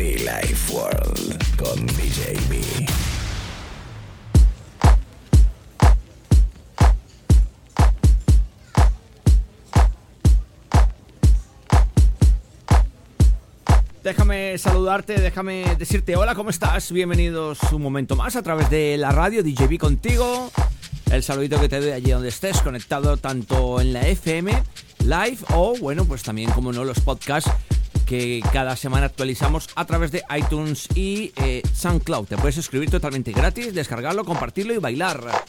Be Life World con DJ B. Déjame saludarte, déjame decirte hola, ¿cómo estás? Bienvenidos un momento más a través de la radio DJB contigo. El saludito que te doy allí donde estés, conectado tanto en la FM, live o, bueno, pues también, como no, los podcasts que cada semana actualizamos a través de iTunes y eh, SoundCloud. Te puedes suscribir totalmente gratis, descargarlo, compartirlo y bailar.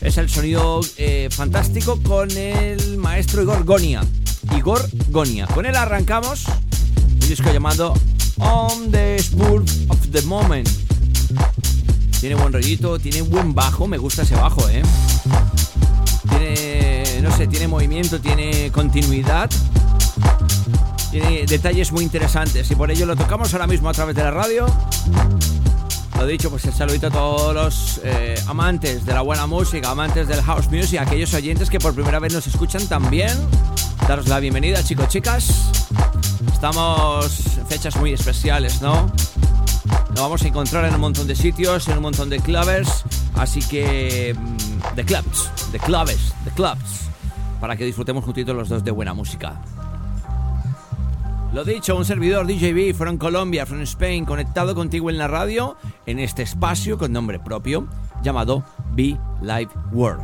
Es el sonido eh, fantástico con el maestro Igor Gonia. Igor Gonia. Con él arrancamos un disco llamado On the Spur of the Moment. Tiene buen rollito, tiene buen bajo, me gusta ese bajo, ¿eh? Tiene, no sé, tiene movimiento, tiene continuidad. Tiene detalles muy interesantes y por ello lo tocamos ahora mismo a través de la radio. Lo dicho, pues el saludito a todos los eh, amantes de la buena música, amantes del house music, aquellos oyentes que por primera vez nos escuchan también. Daros la bienvenida, chicos, chicas. Estamos en fechas muy especiales, ¿no? Nos vamos a encontrar en un montón de sitios, en un montón de clubs, así que mm, de clubs, de clubes, de clubs, para que disfrutemos juntitos los dos de buena música. Lo dicho, un servidor DJB from Colombia, from Spain, conectado contigo en la radio, en este espacio con nombre propio, llamado Be Live World.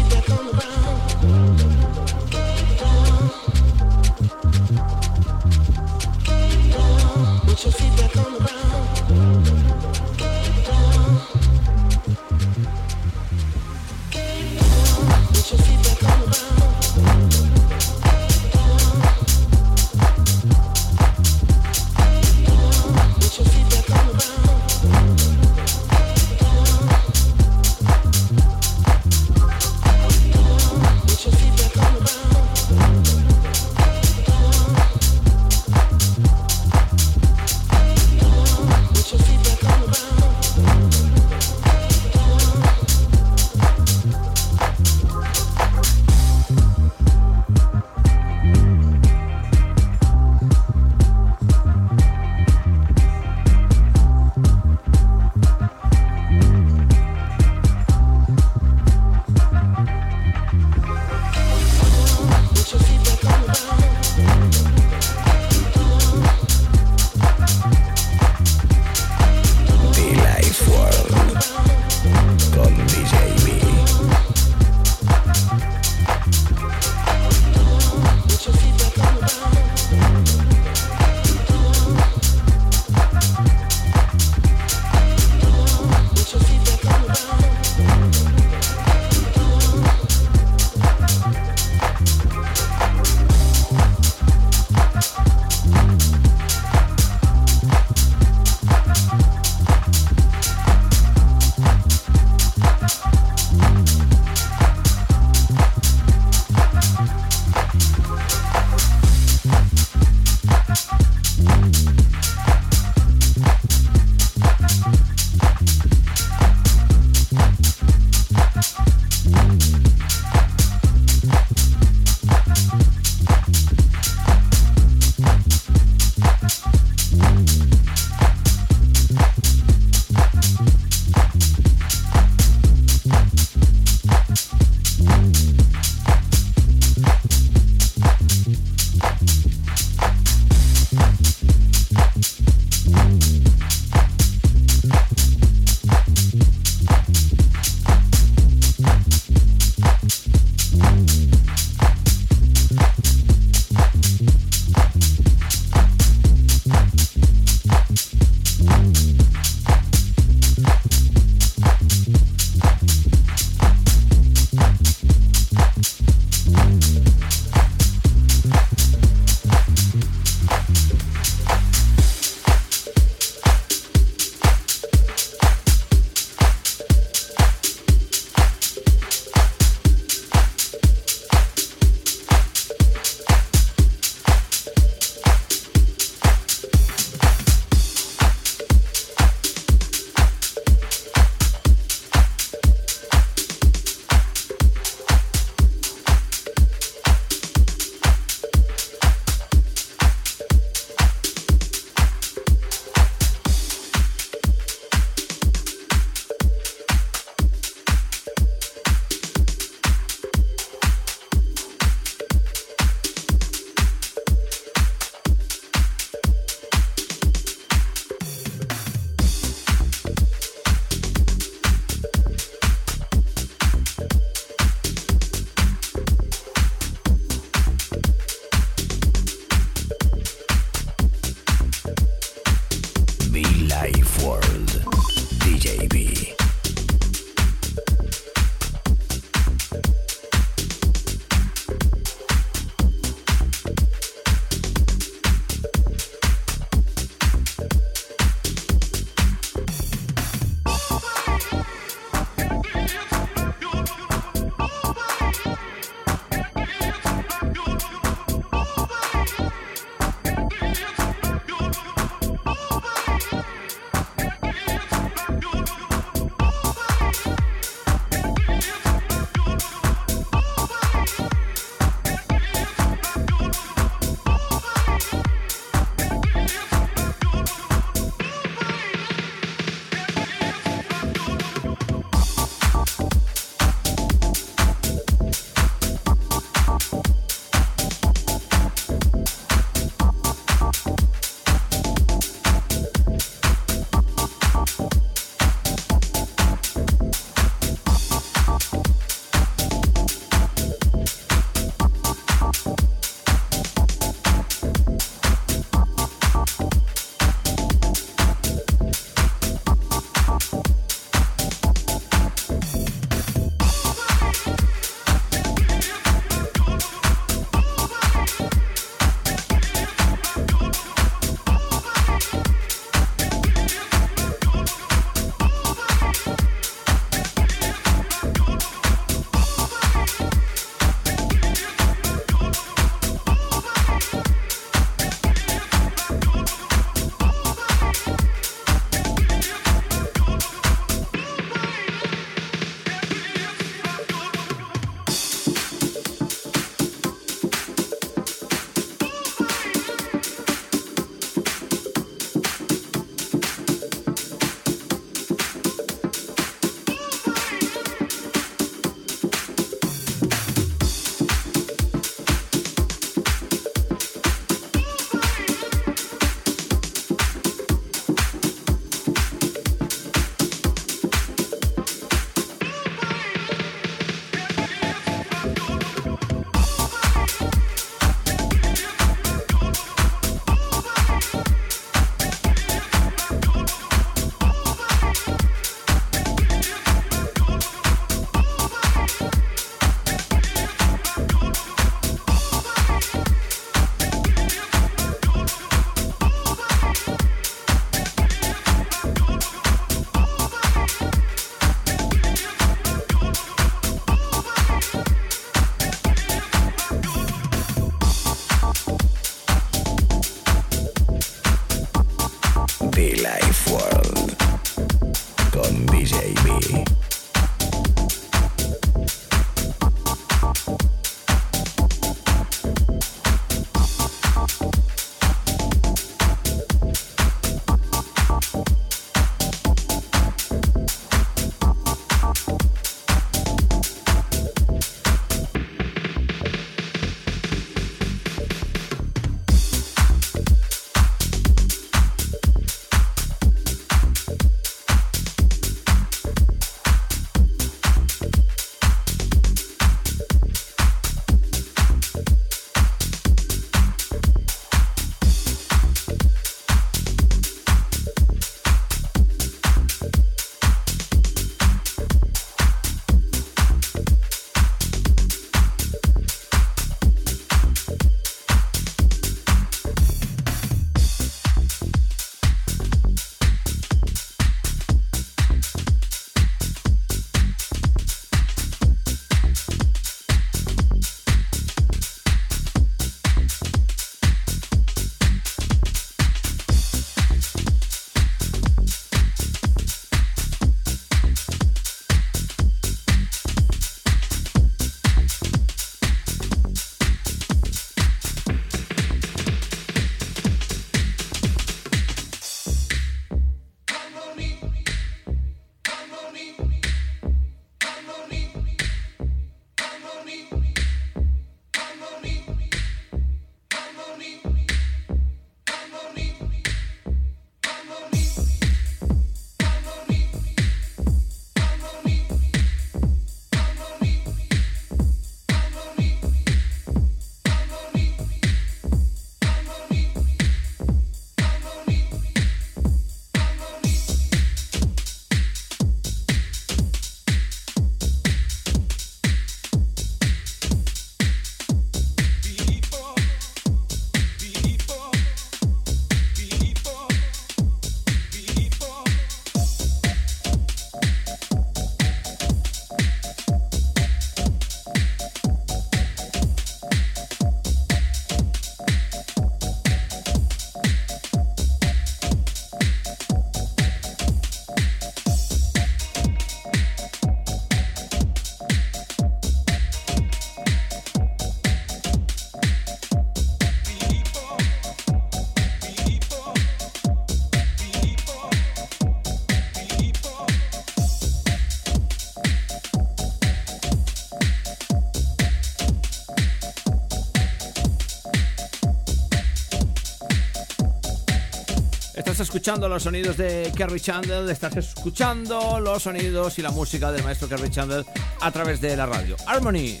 Escuchando los sonidos de Kerry Chandler, estás escuchando los sonidos y la música del maestro Kerry Chandler a través de la radio. Harmony.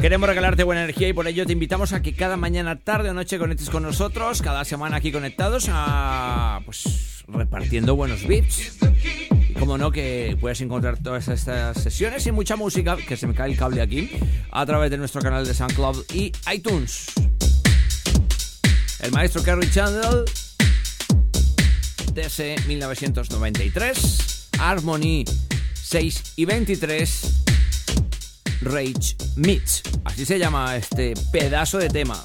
Queremos regalarte buena energía y por ello te invitamos a que cada mañana, tarde o noche conectes con nosotros, cada semana aquí conectados, a, pues repartiendo buenos beats. Como no, que puedes encontrar todas estas sesiones y mucha música, que se me cae el cable aquí, a través de nuestro canal de SoundCloud y iTunes. El maestro Kerry Chandler, DC 1993, Harmony 6 y 23. Rage Meets. Así se llama este pedazo de tema.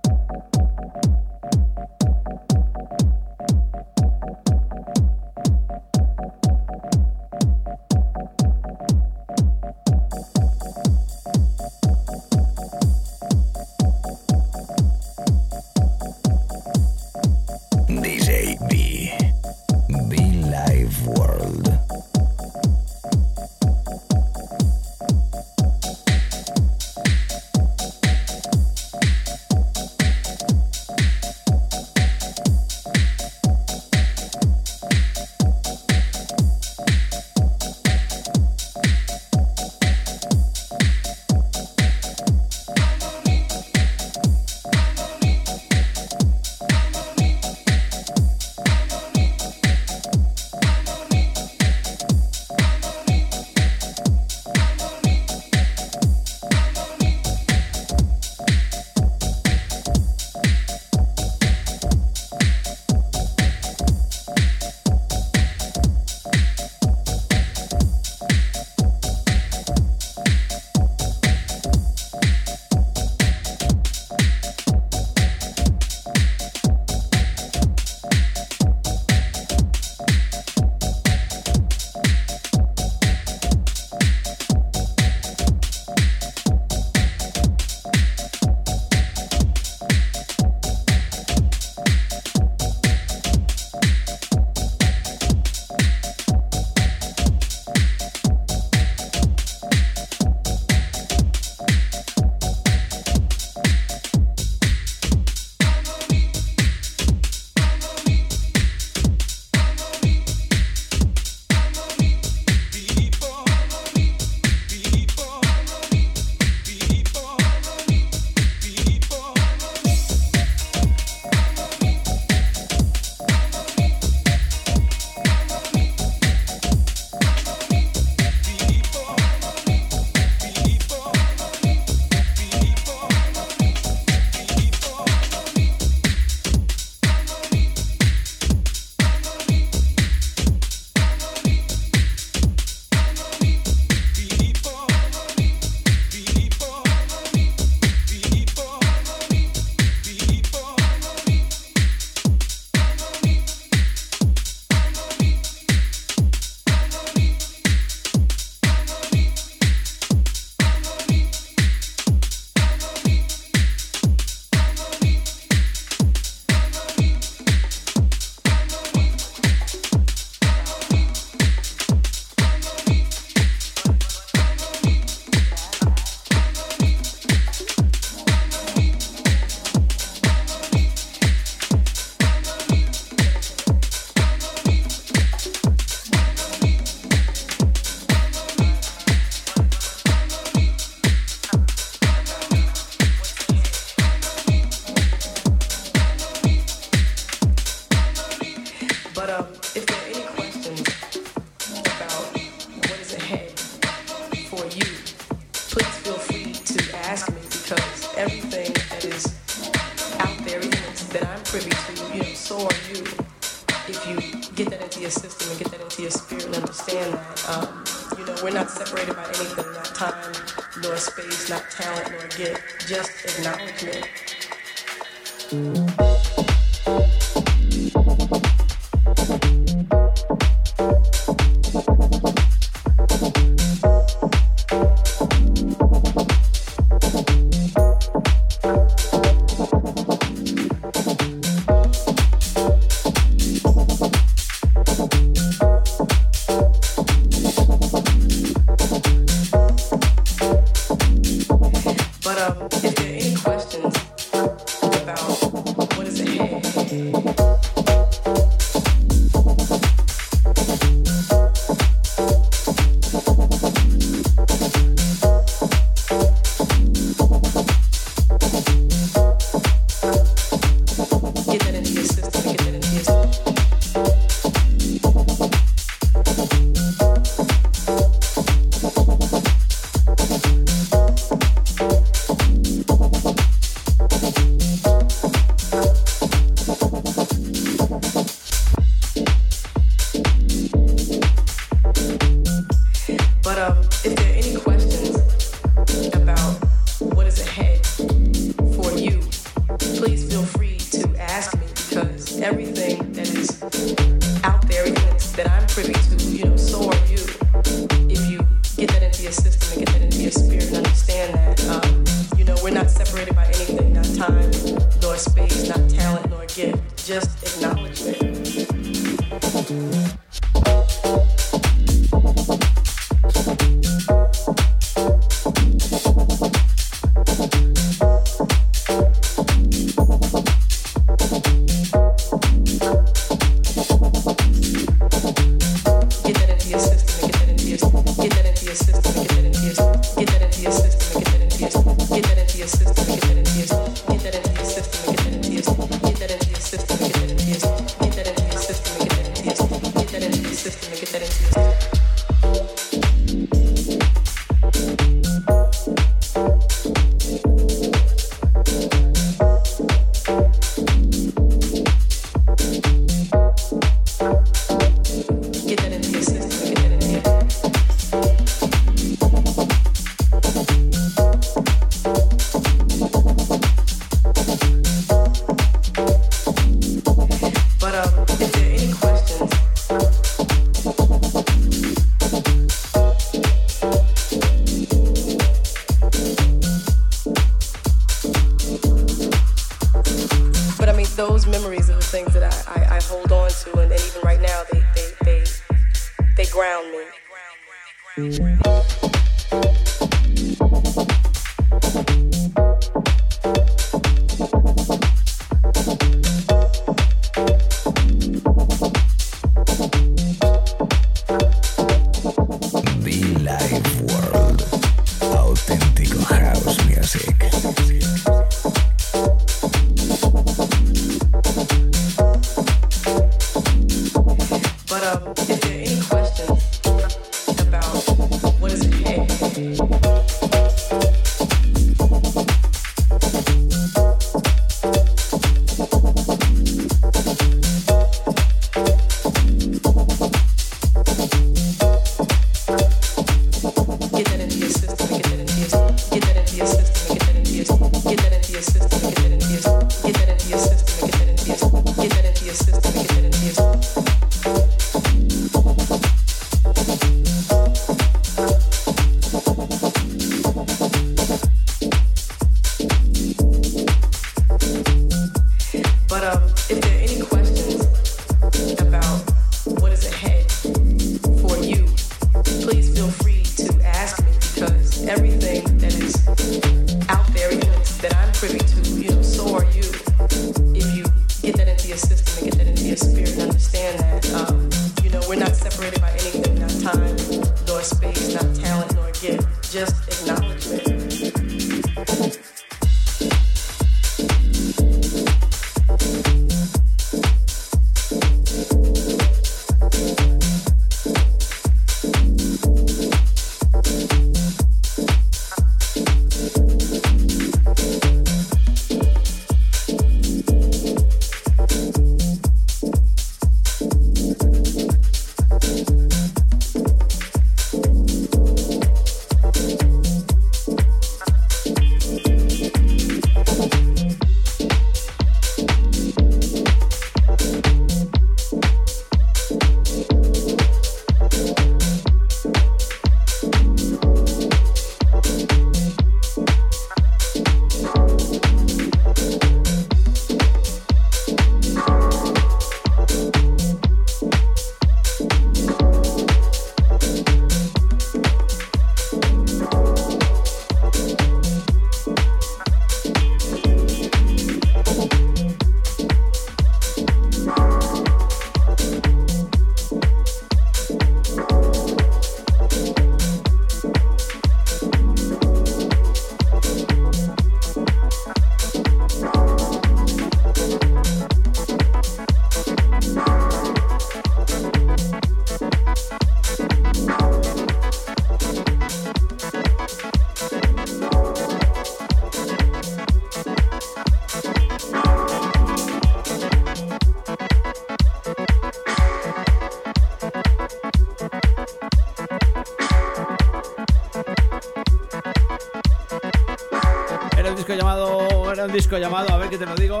Llamado, a ver qué te lo digo.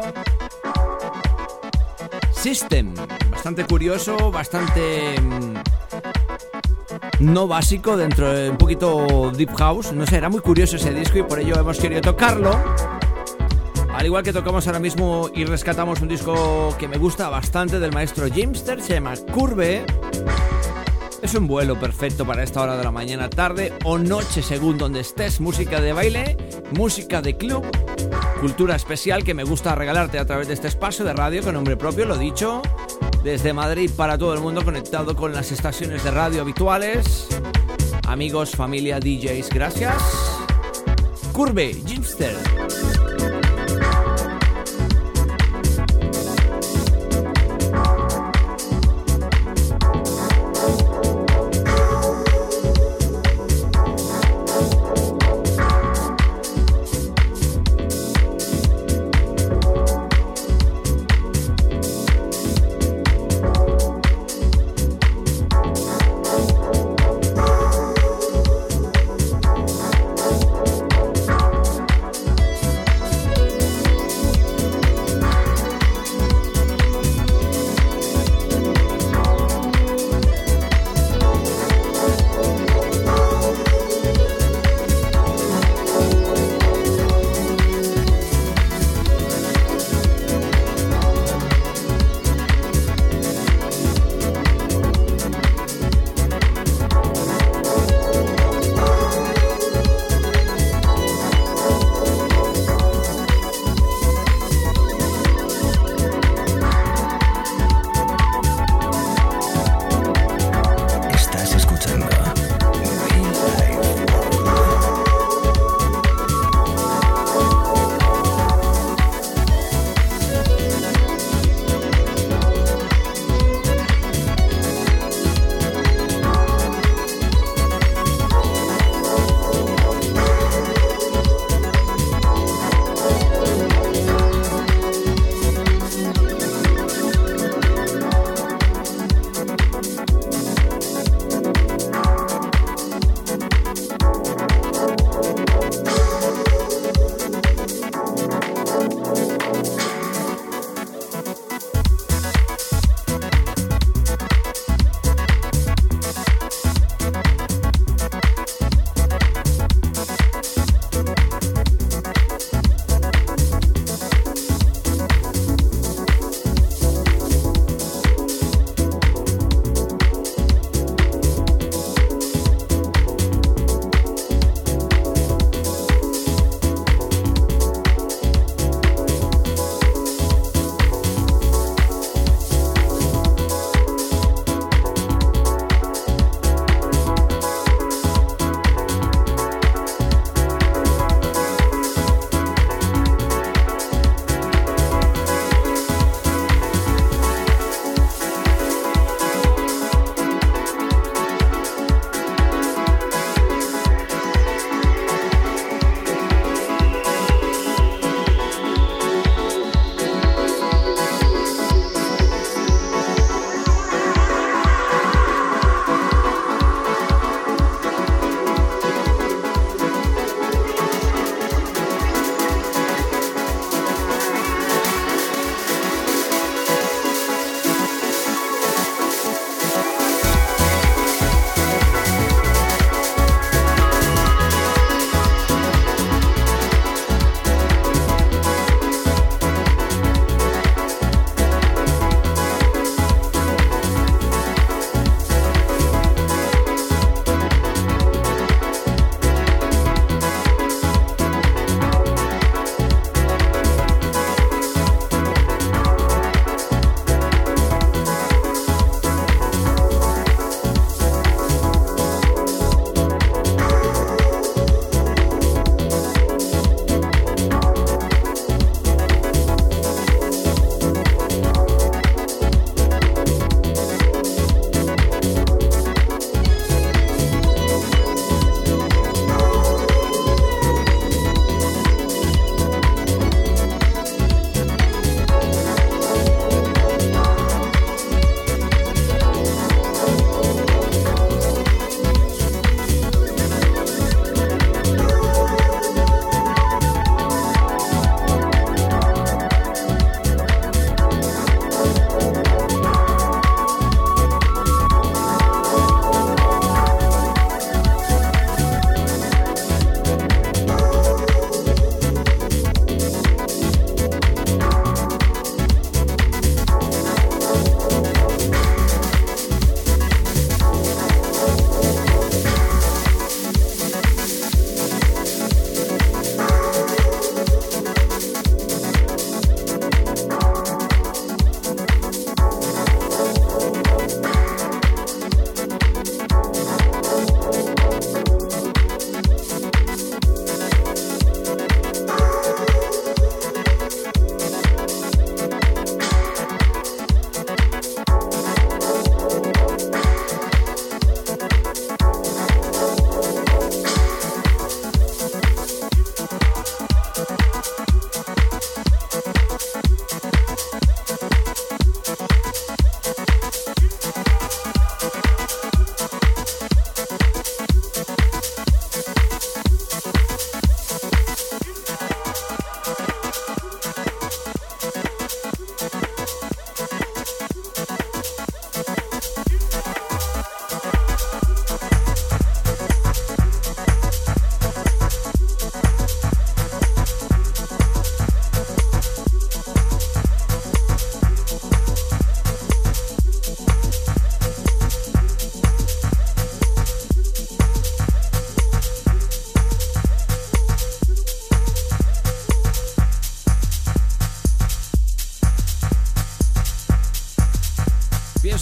System. Bastante curioso, bastante. Mm, no básico, dentro de un poquito deep house. No sé, era muy curioso ese disco y por ello hemos querido tocarlo. Al igual que tocamos ahora mismo y rescatamos un disco que me gusta bastante del maestro Jimster, se llama Curve. Es un vuelo perfecto para esta hora de la mañana, tarde o noche, según donde estés. Música de baile, música de club, cultura especial que me gusta regalarte a través de este espacio de radio con nombre propio, lo dicho, desde Madrid para todo el mundo conectado con las estaciones de radio habituales. Amigos, familia, DJs, gracias. Curve, Jimster.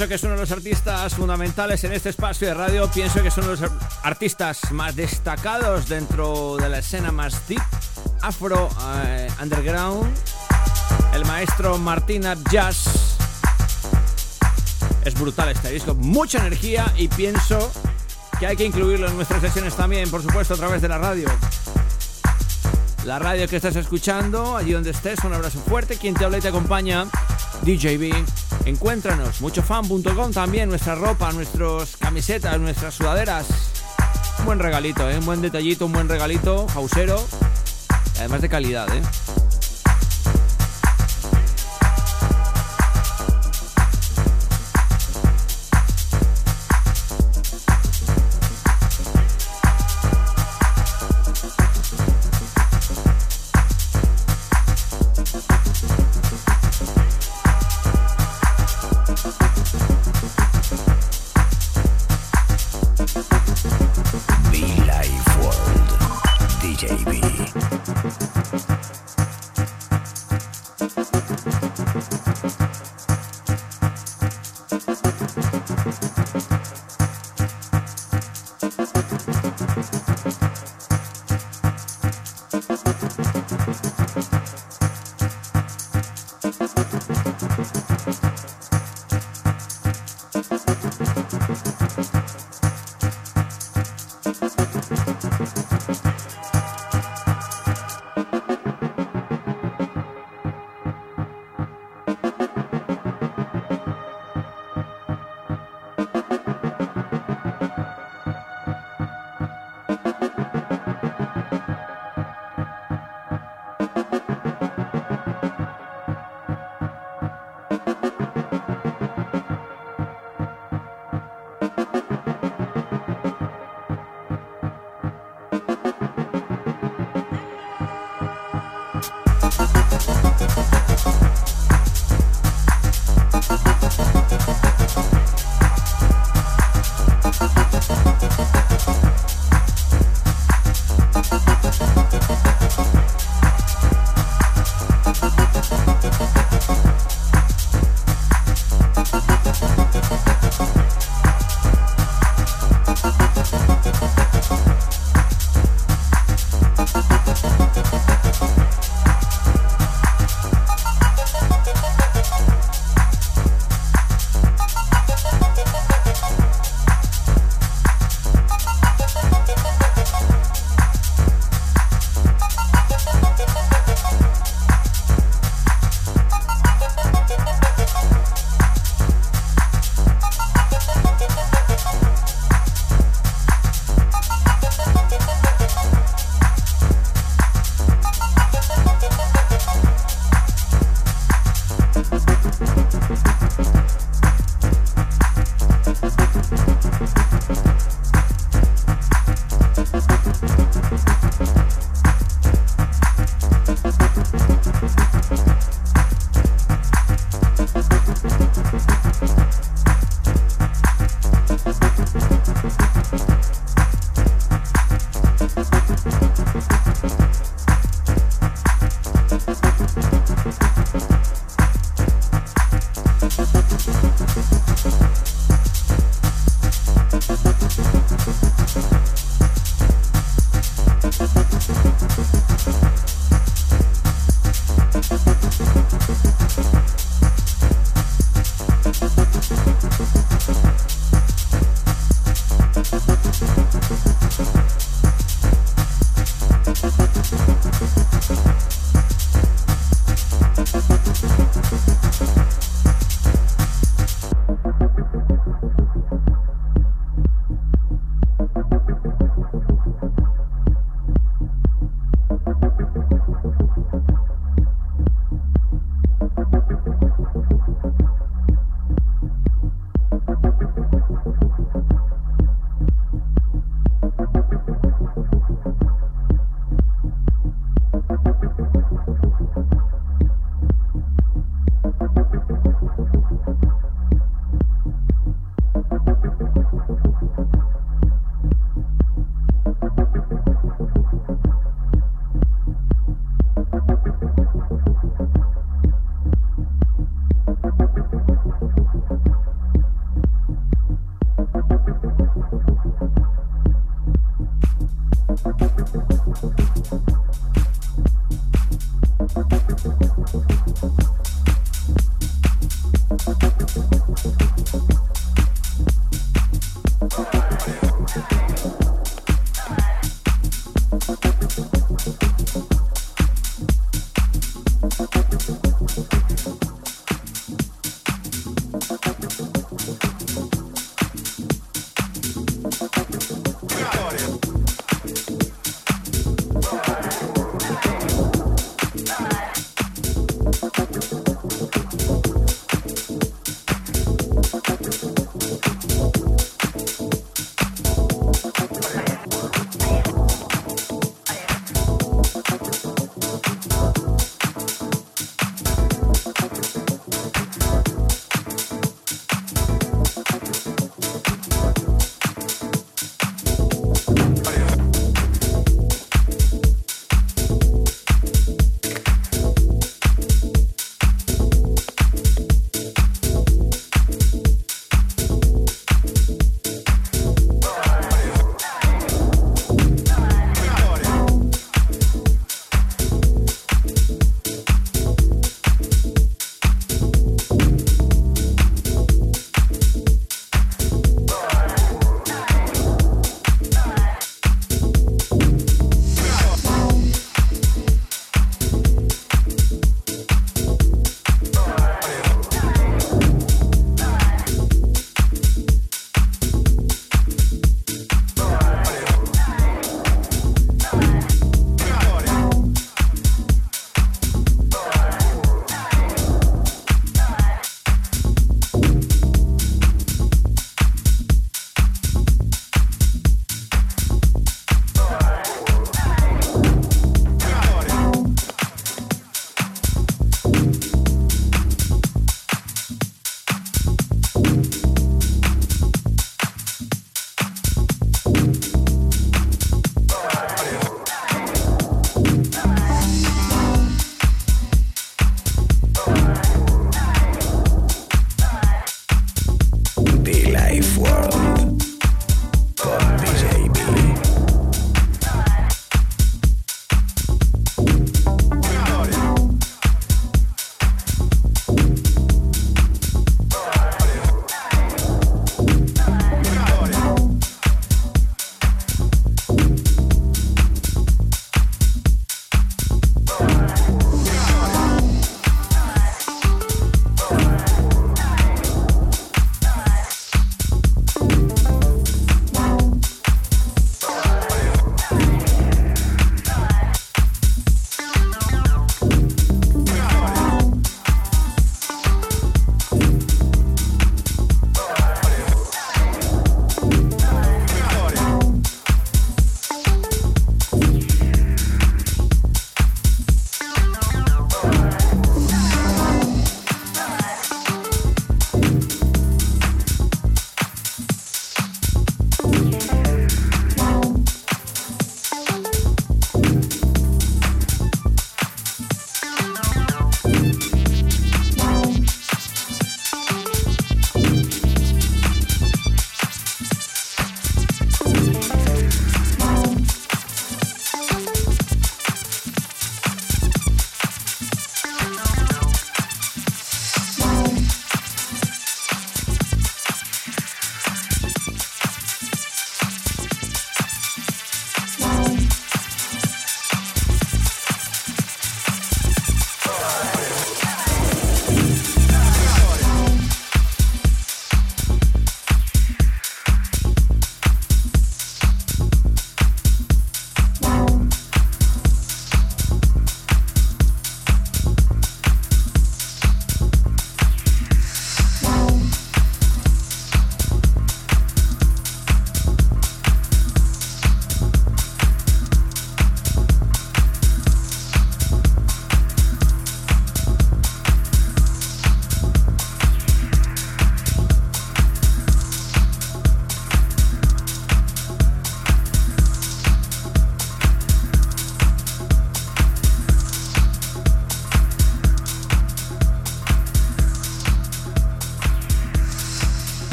Pienso que es uno de los artistas fundamentales en este espacio de radio. Pienso que es uno de los artistas más destacados dentro de la escena más deep, afro, eh, underground. El maestro Martina Jazz. Es brutal este disco, mucha energía y pienso que hay que incluirlo en nuestras sesiones también, por supuesto, a través de la radio. La radio que estás escuchando, allí donde estés, un abrazo fuerte. Quien te habla y te acompaña, DJB. Encuéntranos, muchofan.com también, nuestra ropa, nuestras camisetas, nuestras sudaderas. Un buen regalito, ¿eh? un buen detallito, un buen regalito, hausero, además de calidad. ¿eh?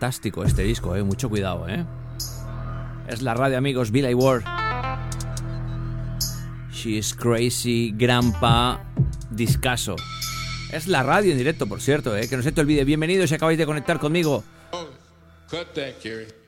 Fantástico este disco, ¿eh? Mucho cuidado, ¿eh? Es la radio, amigos, Billy Ward. She's crazy, Grandpa, discaso. Es la radio en directo, por cierto, ¿eh? que no se te olvide. Bienvenidos si acabáis de conectar conmigo. Cut that, Buenísimo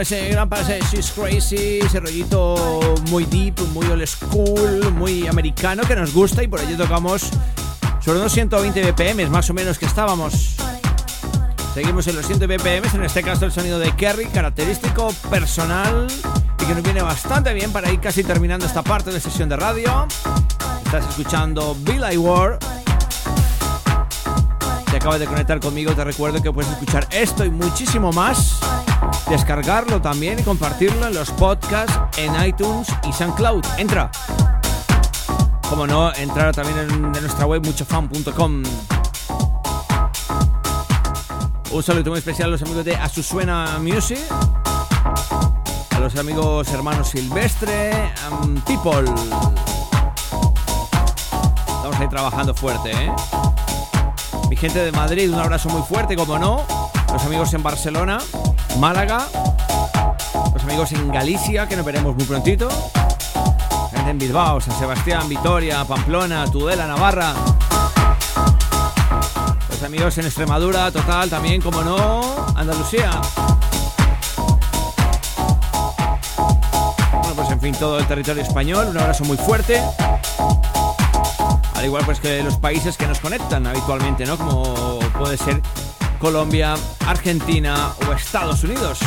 ese gran pase She's Crazy, ese rollito muy deep, muy old school, muy americano que nos gusta y por ello tocamos sobre unos 120 BPM más o menos que estábamos. Seguimos en los 100 BPM, en este caso el sonido de Kerry, característico, personal y que nos viene bastante bien para ir casi terminando esta parte de sesión de radio. Estás escuchando Bill I War. Acabas de conectar conmigo, te recuerdo que puedes escuchar esto y muchísimo más descargarlo también y compartirlo en los podcasts en iTunes y SoundCloud. Entra. Como no, entrar también en, nuestra web muchofan.com. Un saludo muy especial a los amigos de Asusuena Music, a los amigos hermanos Silvestre, and People. Estamos ahí trabajando fuerte, ¿eh? Mi gente de Madrid, un abrazo muy fuerte, como no. Los amigos en Barcelona, Málaga, los amigos en Galicia, que nos veremos muy prontito, en Bilbao, San Sebastián, Vitoria, Pamplona, Tudela, Navarra, los amigos en Extremadura, total, también, como no, Andalucía. Bueno, pues en fin, todo el territorio español, un abrazo muy fuerte. Al igual pues que los países que nos conectan habitualmente, ¿no? Como puede ser Colombia, Argentina o Estados Unidos.